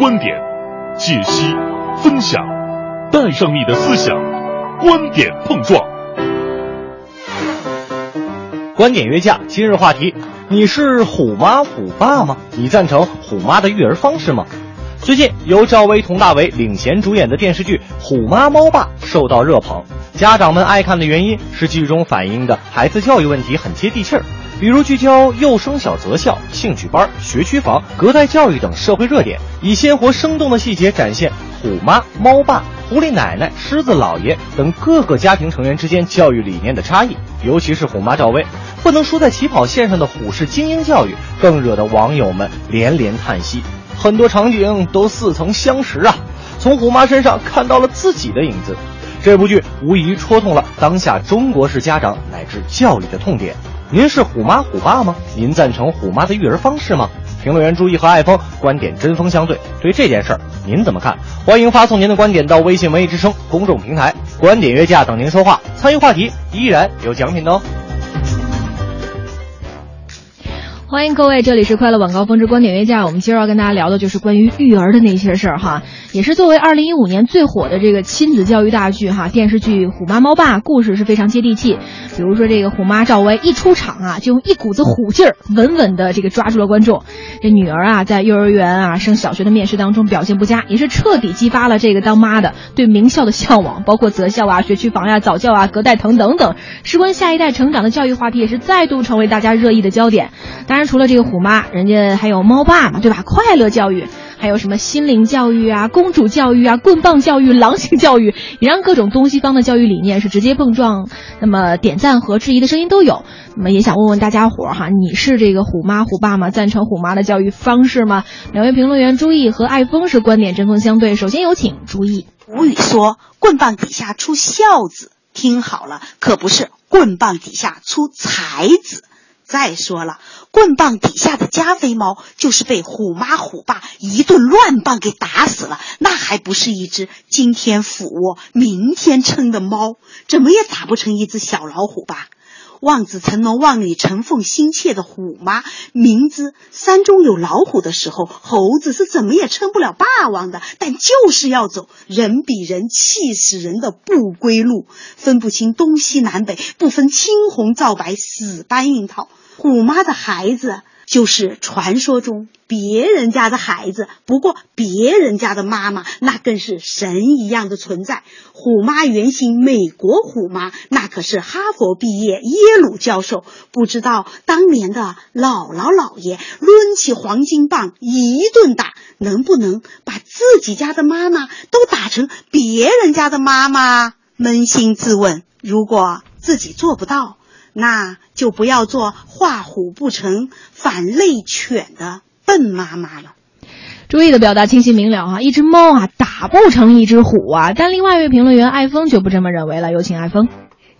观点，解析、分享，带上你的思想，观点碰撞。观点约架，今日话题：你是虎妈虎爸吗？你赞成虎妈的育儿方式吗？最近由赵薇、佟大为领衔主演的电视剧《虎妈猫爸》受到热捧，家长们爱看的原因是剧中反映的孩子教育问题很接地气儿。比如聚焦幼升小择校、兴趣班、学区房、隔代教育等社会热点，以鲜活生动的细节展现虎妈、猫爸、狐狸奶奶、狮子老爷等各个家庭成员之间教育理念的差异。尤其是虎妈赵薇，不能输在起跑线上的虎式精英教育，更惹得网友们连连叹息。很多场景都似曾相识啊，从虎妈身上看到了自己的影子。这部剧无疑戳痛了当下中国式家长乃至教育的痛点。您是虎妈虎爸吗？您赞成虎妈的育儿方式吗？评论员朱毅和爱峰观点针锋相对，对这件事儿您怎么看？欢迎发送您的观点到微信文艺之声公众平台，观点约架等您说话。参与话题依然有奖品的哦。欢迎各位，这里是快乐晚高峰之观点约架。我们今儿要跟大家聊的就是关于育儿的那些事儿哈，也是作为二零一五年最火的这个亲子教育大剧哈，电视剧《虎妈猫爸》故事是非常接地气。比如说这个虎妈赵薇一出场啊，就用一股子虎劲儿，稳稳的这个抓住了观众。这女儿啊，在幼儿园啊升小学的面试当中表现不佳，也是彻底激发了这个当妈的对名校的向往，包括择校啊、学区房呀、早教啊、隔代疼等等，事关下一代成长的教育话题，也是再度成为大家热议的焦点。当然，除了这个虎妈，人家还有猫爸嘛，对吧？快乐教育，还有什么心灵教育啊、公主教育啊、棍棒教育、狼性教育，也让各种东西方的教育理念是直接碰撞。那么点赞和质疑的声音都有。那么也想问问大家伙儿哈，你是这个虎妈虎爸吗？赞成虎妈的教育方式吗？两位评论员朱毅和艾峰是观点针锋相对。首先有请朱毅。吴语说：“棍棒底下出孝子，听好了，可不是棍棒底下出才子。”再说了，棍棒底下的加菲猫就是被虎妈虎爸一顿乱棒给打死了，那还不是一只今天俯卧明天撑的猫，怎么也打不成一只小老虎吧？望子成龙、望女成凤心切的虎妈，明知山中有老虎的时候，猴子是怎么也称不了霸王的，但就是要走人比人气死人的不归路，分不清东西南北，不分青红皂白，死搬硬套。虎妈的孩子就是传说中别人家的孩子，不过别人家的妈妈那更是神一样的存在。虎妈原型美国虎妈，那可是哈佛毕业、耶鲁教授。不知道当年的姥姥姥爷抡起黄金棒一顿打，能不能把自己家的妈妈都打成别人家的妈妈？扪心自问，如果自己做不到。那就不要做画虎不成反类犬的笨妈妈了。注意的表达清晰明了啊，一只猫啊打不成一只虎啊。但另外一位评论员艾峰就不这么认为了，有请艾峰。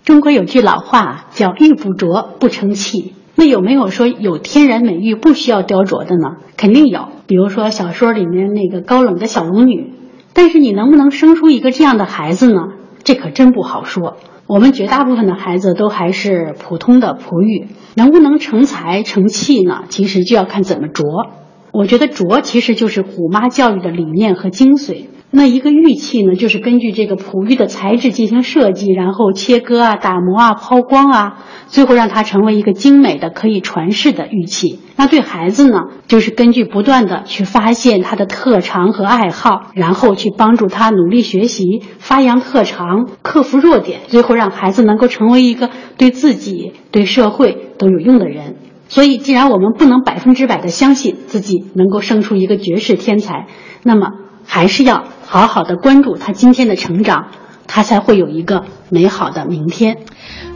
中国有句老话叫“玉不琢不成器”，那有没有说有天然美玉不需要雕琢的呢？肯定有，比如说小说里面那个高冷的小龙女。但是你能不能生出一个这样的孩子呢？这可真不好说。我们绝大部分的孩子都还是普通的璞玉，能不能成才成器呢？其实就要看怎么琢。我觉得琢其实就是虎妈教育的理念和精髓。那一个玉器呢，就是根据这个璞玉的材质进行设计，然后切割啊、打磨啊、抛光啊，最后让它成为一个精美的可以传世的玉器。那对孩子呢，就是根据不断的去发现他的特长和爱好，然后去帮助他努力学习、发扬特长、克服弱点，最后让孩子能够成为一个对自己、对社会都有用的人。所以，既然我们不能百分之百的相信自己能够生出一个绝世天才，那么还是要。好好的关注他今天的成长，他才会有一个美好的明天。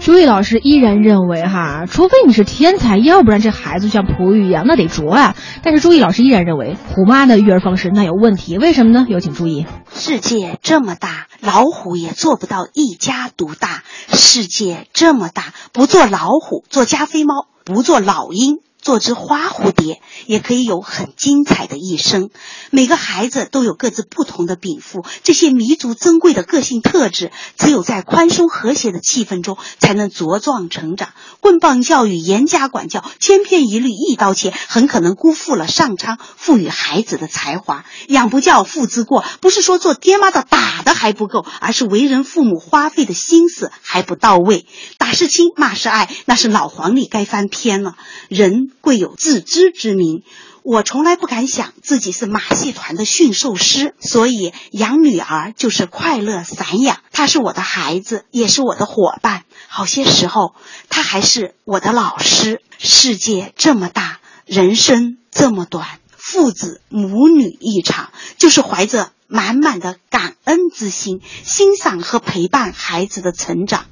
朱毅老师依然认为，哈，除非你是天才，要不然这孩子像璞玉一样，那得琢啊。但是朱毅老师依然认为，虎妈的育儿方式那有问题，为什么呢？有请注意。世界这么大，老虎也做不到一家独大。世界这么大，不做老虎，做加菲猫，不做老鹰。做只花蝴蝶，也可以有很精彩的一生。每个孩子都有各自不同的禀赋，这些弥足珍贵的个性特质，只有在宽松和谐的气氛中，才能茁壮成长。棍棒教育、严加管教、千篇一律、一刀切，很可能辜负了上苍赋予孩子的才华。养不教，父之过，不是说做爹妈的打的还不够，而是为人父母花费的心思还不到位。打是亲，骂是爱，那是老黄历该翻篇了。人贵有自知之明。我从来不敢想自己是马戏团的驯兽师，所以养女儿就是快乐散养。她是我的孩子，也是我的伙伴。好些时候，她还是我的老师。世界这么大，人生这么短，父子母女一场，就是怀着满满的感恩之心，欣赏和陪伴孩子的成长。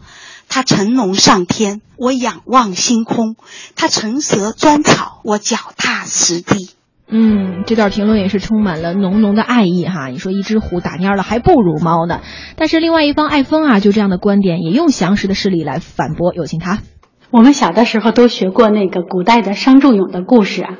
他乘龙上天，我仰望星空；他乘蛇钻草，我脚踏实地。嗯，这段评论也是充满了浓浓的爱意哈。你说一只虎打蔫了还不如猫呢，但是另外一方爱疯啊，就这样的观点也用详实的事例来反驳。有请他。我们小的时候都学过那个古代的商仲永的故事啊。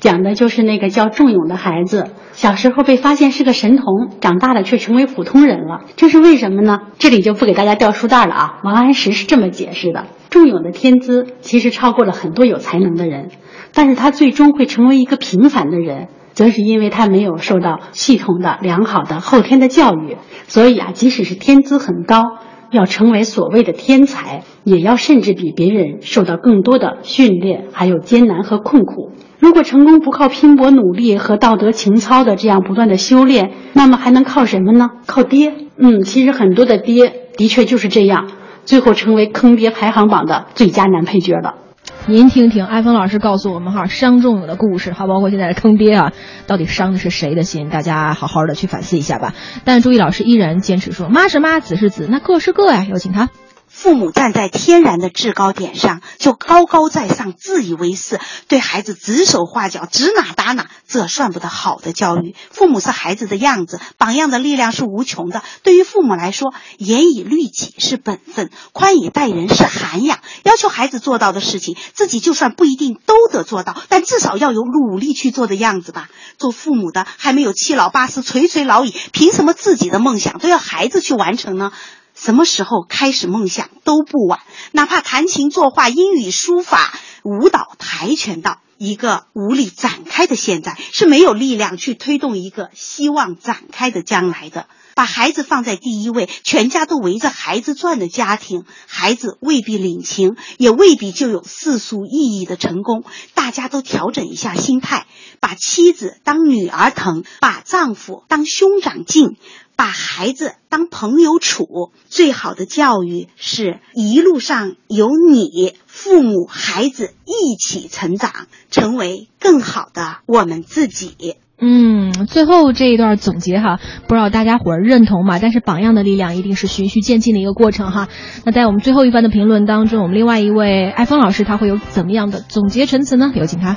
讲的就是那个叫仲永的孩子，小时候被发现是个神童，长大了却成为普通人了，这是为什么呢？这里就不给大家掉书袋了啊。王安石是这么解释的：仲永的天资其实超过了很多有才能的人，但是他最终会成为一个平凡的人，则是因为他没有受到系统的、良好的后天的教育。所以啊，即使是天资很高，要成为所谓的天才，也要甚至比别人受到更多的训练，还有艰难和困苦。如果成功不靠拼搏努力和道德情操的这样不断的修炼，那么还能靠什么呢？靠爹。嗯，其实很多的爹的确就是这样，最后成为坑爹排行榜的最佳男配角了。您听听艾峰老师告诉我们哈，伤仲永的故事，还包括现在的坑爹啊，到底伤的是谁的心？大家好好的去反思一下吧。但朱毅老师依然坚持说，妈是妈，子是子，那各是各呀。有请他。父母站在天然的制高点上，就高高在上、自以为是，对孩子指手画脚、指哪打哪，这算不得好的教育。父母是孩子的样子，榜样的力量是无穷的。对于父母来说，严以律己是本分，宽以待人是涵养。要求孩子做到的事情，自己就算不一定都得做到，但至少要有努力去做的样子吧。做父母的还没有七老八十、垂垂老矣，凭什么自己的梦想都要孩子去完成呢？什么时候开始梦想都不晚，哪怕弹琴、作画、英语、书法、舞蹈、跆拳道。一个无力展开的现在是没有力量去推动一个希望展开的将来的。把孩子放在第一位，全家都围着孩子转的家庭，孩子未必领情，也未必就有世俗意义的成功。大家都调整一下心态，把妻子当女儿疼，把丈夫当兄长敬。把孩子当朋友处，最好的教育是一路上有你，父母孩子一起成长，成为更好的我们自己。嗯，最后这一段总结哈，不知道大家伙儿认同吗？但是榜样的力量一定是循序渐进的一个过程哈。那在我们最后一番的评论当中，我们另外一位艾峰老师他会有怎么样的总结陈词呢？有请他。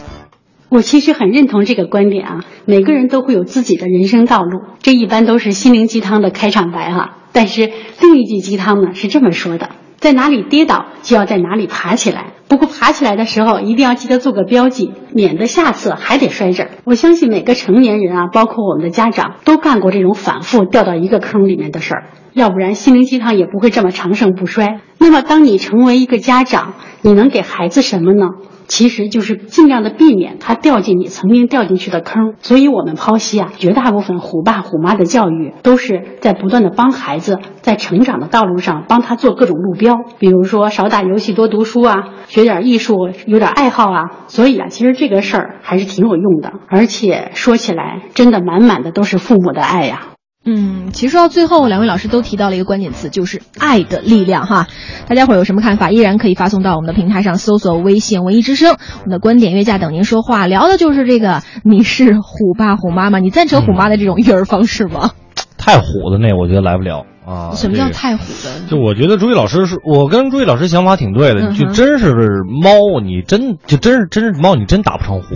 我其实很认同这个观点啊，每个人都会有自己的人生道路，这一般都是心灵鸡汤的开场白哈。但是另一句鸡汤呢是这么说的：在哪里跌倒，就要在哪里爬起来。不过爬起来的时候，一定要记得做个标记，免得下次还得摔这儿。我相信每个成年人啊，包括我们的家长，都干过这种反复掉到一个坑里面的事儿，要不然心灵鸡汤也不会这么长盛不衰。那么，当你成为一个家长，你能给孩子什么呢？其实就是尽量的避免他掉进你曾经掉进去的坑，所以我们剖析啊，绝大部分虎爸虎妈的教育都是在不断的帮孩子在成长的道路上帮他做各种路标，比如说少打游戏多读书啊，学点艺术有点爱好啊，所以啊，其实这个事儿还是挺有用的，而且说起来真的满满的都是父母的爱呀。嗯，其实说到最后，两位老师都提到了一个关键词，就是爱的力量哈。大家伙有什么看法？依然可以发送到我们的平台上，搜索微信“文艺之声”，我们的观点约架等您说话，聊的就是这个。你是虎爸虎妈吗？你赞成虎妈的这种育儿方式吗？太虎的那我觉得来不了啊。什么叫太虎的？就我觉得朱毅老师是我跟朱毅老师想法挺对的，就真是猫，你真就真是真是猫，你真打不成虎。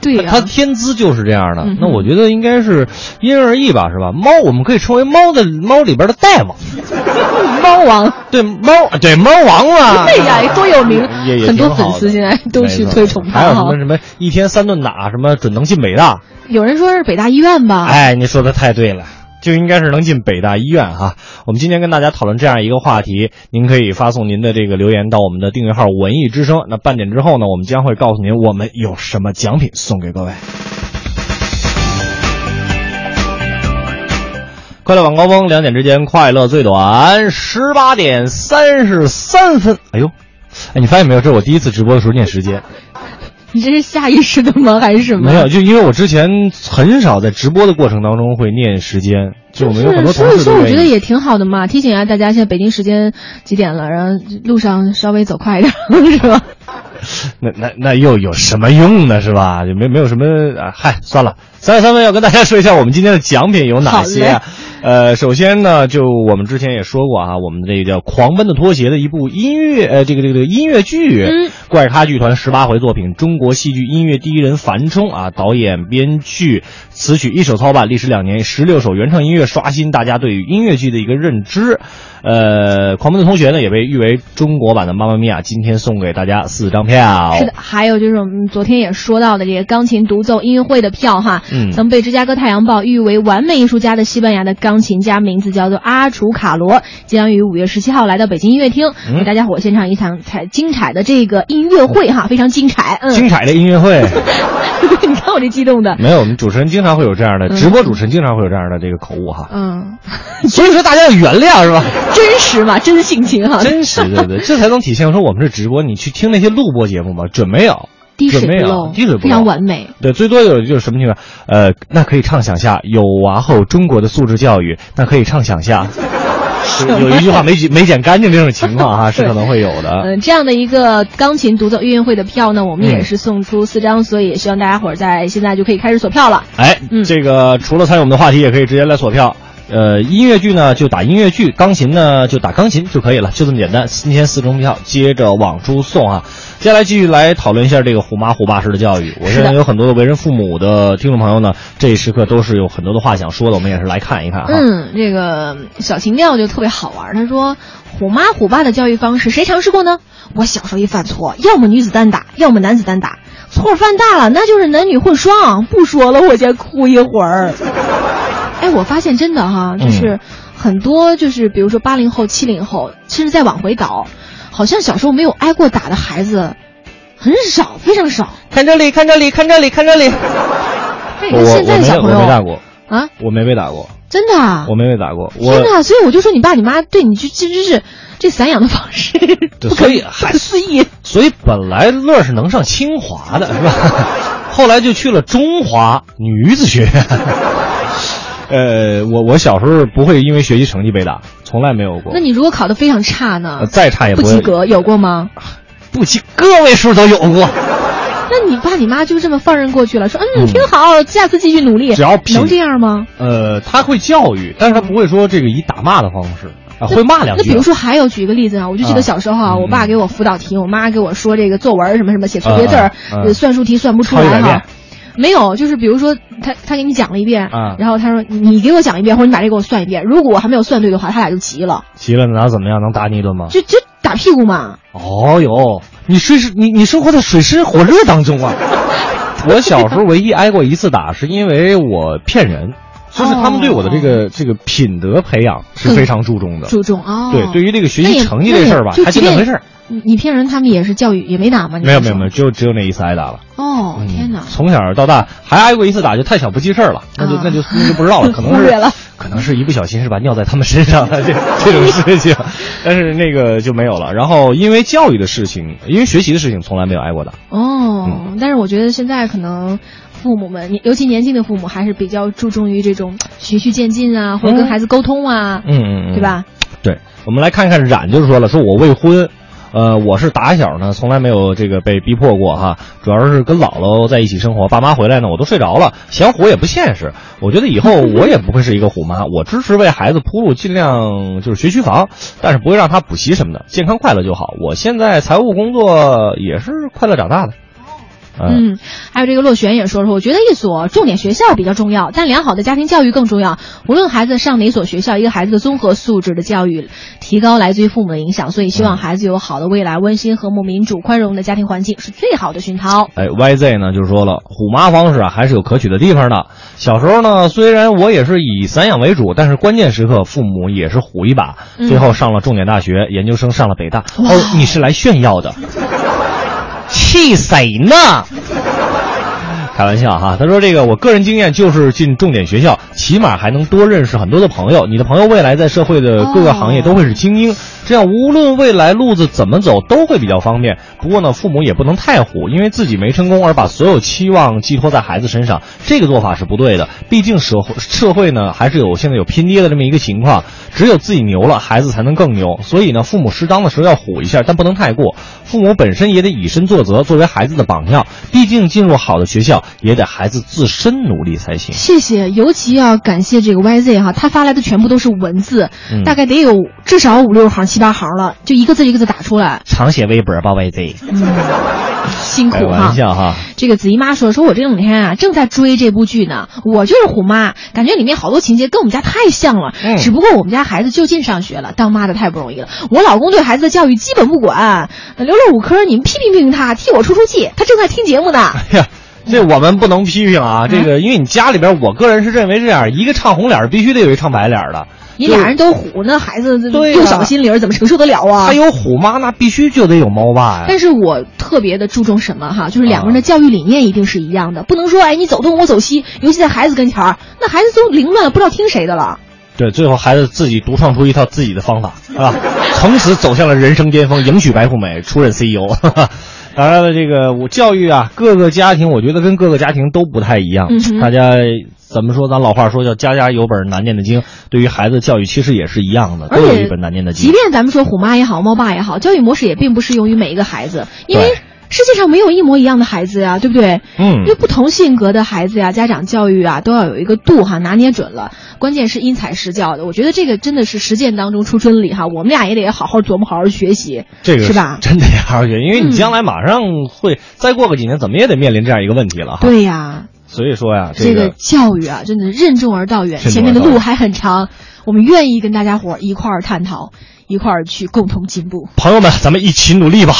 对呀，它天资就是这样的。那我觉得应该是因人而异吧，是吧？猫我们可以称为猫的猫里边的大王，猫猫王，对猫，对猫王啊，对呀，多有名很多粉丝现在都去推崇他还有什么。什么一天三顿打，什么准能进北大。有人说是北大医院吧？哎，你说的太对了，就应该是能进北大医院哈。我们今天跟大家讨论这样一个话题，您可以发送您的这个留言到我们的订阅号“文艺之声”。那半点之后呢，我们将会告诉您我们有什么奖品送给各位。快乐晚高峰，两点之间快乐最短，十八点三十三分。哎呦，哎，你发现没有？这是我第一次直播的时候念时间。你这是下意识的吗？还是什么？没有，就因为我之前很少在直播的过程当中会念时间，就我们有很多同事所以。说我觉得也挺好的嘛，提醒一下大家，现在北京时间几点了，然后路上稍微走快一点，是吧？那那那又有什么用呢？是吧？就没没有什么啊？嗨，算了，三十三分要跟大家说一下我们今天的奖品有哪些啊？呃，首先呢，就我们之前也说过啊，我们这个叫《狂奔的拖鞋》的一部音乐，呃，这个这个这个音乐剧，嗯怪咖剧团十八回作品，中国戏剧音乐第一人樊冲啊，导演、编剧、词曲一手操办，历时两年，十六首原创音乐刷新大家对于音乐剧的一个认知。呃，《狂奔的同学》呢也被誉为中国版的《妈妈咪呀》，今天送给大家四张票。是的，还有就是我们昨天也说到的这个钢琴独奏音乐会的票哈，嗯曾被芝加哥太阳报誉为完美艺术家的西班牙的钢琴家，名字叫做阿楚卡罗，将于五月十七号来到北京音乐厅，嗯给大家伙献唱一场彩精彩的这个音乐会哈，非常精彩。嗯，精彩的音乐会，你看我这激动的，没有，我们主持人经常会有这样的，嗯直播主持人经常会有这样的这个口误哈，嗯，所以说大家要原谅是吧？真实嘛，真性情哈，真实，对对，这才能体现说我们是直播。你去听那些录播节目吗？准没有，滴水准没有不漏，滴水不漏，非常完美。对，最多有就是什么情况？呃，那可以畅想下有娃后中国的素质教育，那可以畅想下。是有一句话没剪没剪干净这种情况哈，是可能会有的。嗯、这样的一个钢琴独奏音乐会的票呢，我们嗯也是送出四张，所以也希望大家伙儿在现在就可以开始锁票了。哎，嗯这个除了参与我们的话题，也可以直接来锁票。呃，音乐剧呢就打音乐剧，钢琴呢就打钢琴就可以了，就这么简单。今天四张票接着往出送啊。接下来继续来讨论一下这个虎妈虎爸式的教育。我是的相信有很多的为人父母的听众朋友呢，这一时刻都是有很多的话想说的，我们也是来看一看啊。嗯，这个小情调就特别好玩。他说：“虎妈虎爸的教育方式谁尝试过呢？我小时候一犯错，要么女子单打，要么男子单打。错犯大了，那就是男女混双。不说了，我先哭一会儿。”哎，我发现真的哈，就是很多就是比如说八零后、七零后，甚至再往回倒，好像小时候没有挨过打的孩子很少，非常少。看这里，看这里，看这里，看这里。哎，我我现在的没小朋友我没打过，啊，我没被打过，真的啊，我没被打过。我天呐！所以我就说你爸你妈对你就这真是这散养的方式，不可所以不还可思议。所以本来乐是能上清华的，是吧？后来就去了中华女子学院。呃，我我小时候不会因为学习成绩被打，从来没有过那。你如果考得非常差呢呃？再差也会不及格，有过吗？不及个位数都有过。那你爸你妈就这么放任过去了，说嗯嗯挺好，下次继续努力。只要能这样吗？呃，他会教育，但是他不会说这个以打骂的方式啊，会骂两句。那比如说还有举一个例子啊，我就记啊得小时候啊，嗯我爸给我辅导题，我妈给我说这个作文什么什么写错别字儿算术题算不出来哈。没有，就是比如说他他给你讲了一遍，啊然后他说你给我讲一遍，或者你把这给我算一遍，如果我还没有算对的话，他俩就急了，急了那怎么样？能打你一顿吗？就就打屁股嘛。哦哟，你水是你你生活在水深火热当中啊！我小时候唯一挨过一次打，是因为我骗人，就是他们对我的这个、这个品德培养是非常注重的。注重哦。对，对于这个学习成绩这事儿吧，还那也就即便就那回事儿。你你骗人，他们也是教育也没打吗？没有没有没有，只有只有那一次挨打了。哦，嗯天哪！从小到大还挨过一次打，就太小不记事儿了，那就、啊那就那就不知道了，可能是可能是一不小心是吧尿在他们身上了这 这种事情，但是那个就没有了。然后因为教育的事情，因为学习的事情，从来没有挨过打。哦，嗯但是我觉得现在可能父母们，尤其年轻的父母，还是比较注重于这种循序渐进啊，或者跟孩子沟通啊，嗯嗯嗯，对吧？对，我们来看看冉就是说了，说我未婚，呃，我是打小呢从来没有这个被逼迫过哈，主要是跟姥姥在一起生活，爸妈回来呢我都睡着了，想虎也不现实。我觉得以后我也不会是一个虎妈，我支持为孩子铺路，尽量就是学区房，但是不会让他补习什么的，健康快乐就好。我现在财务工作也是快乐长大的。嗯，还有这个洛璇也说说，我觉得一所重点学校比较重要，但良好的家庭教育更重要。无论孩子上哪所学校，一个孩子的综合素质的教育提高来自于父母的影响，所以希望孩子有好的未来，温馨、和睦、民主、宽容的家庭环境是最好的熏陶。哎，YZ 呢就说了，虎妈方式啊还是有可取的地方的。小时候呢，虽然我也是以散养为主，但是关键时刻父母也是虎一把。最后上了重点大学，研究生上了北大。哦，你是来炫耀的？气谁呢？开玩笑哈，他说这个我个人经验就是进重点学校，起码还能多认识很多的朋友。你的朋友未来在社会的各个行业都会是精英，这样无论未来路子怎么走都会比较方便。不过呢，父母也不能太虎，因为自己没成功而把所有期望寄托在孩子身上，这个做法是不对的。毕竟社会社会呢还是有现在有拼爹的这么一个情况，只有自己牛了，孩子才能更牛。所以呢，父母适当的时候要虎一下，但不能太过。父母本身也得以身作则，作为孩子的榜样。毕竟进入好的学校。也得孩子自身努力才行。谢谢，尤其要感谢这个 YZ 哈，他发来的全部都是文字，大概得有至少五六行、七八行了，就一个字一个字打出来。常写微博吧，YZ。嗯，辛苦哈。开玩笑哈。这个子怡妈说，说我这两天啊正在追这部剧呢，我就是虎妈，感觉里面好多情节跟我们家太像了。嗯。只不过我们家孩子就近上学了，当妈的太不容易了。我老公对孩子的教育基本不管，留了五科，你们批评批评他，替我出出气。他正在听节目呢。哎呀。这我们不能批评啊，这个因为你家里边，我个人是认为这样，一个唱红脸必须得有一唱白脸的。你俩人都虎，那孩子幼小心灵怎么承受得了啊？他有虎妈，那必须就得有猫爸呀。但是我特别的注重什么哈，就是两个人的教育理念一定是一样的，不能说哎你走东我走西，尤其在孩子跟前儿，那孩子都凌乱了，不知道听谁的了。对，最后孩子自己独创出一套自己的方法，是吧？从此走向了人生巅峰，迎娶白富美，出任 CEO。当然了，这个我教育啊，各个家庭我觉得跟各个家庭都不太一样。大家怎么说？咱老话说叫“家家有本难念的经”，对于孩子教育其实也是一样的，都有一本难念的经。即便咱们说虎妈也好，猫爸也好，教育模式也并不适用于每一个孩子，因为。世界上没有一模一样的孩子呀，对不对？嗯，因为不同性格的孩子呀，家长教育啊都要有一个度哈，拿捏准了。关键是因材施教的，我觉得这个真的是实践当中出真理哈。我们俩也得好好琢磨，好好学习，这个是吧？真得好好学，因为你将来马上会再过个几年，怎么也得面临这样一个问题了哈。对呀，所以说呀，这个教育啊，真的任重而道远，前面的路还很长，我们愿意跟大家伙一块儿探讨，一块儿去共同进步。朋友们，咱们一起努力吧。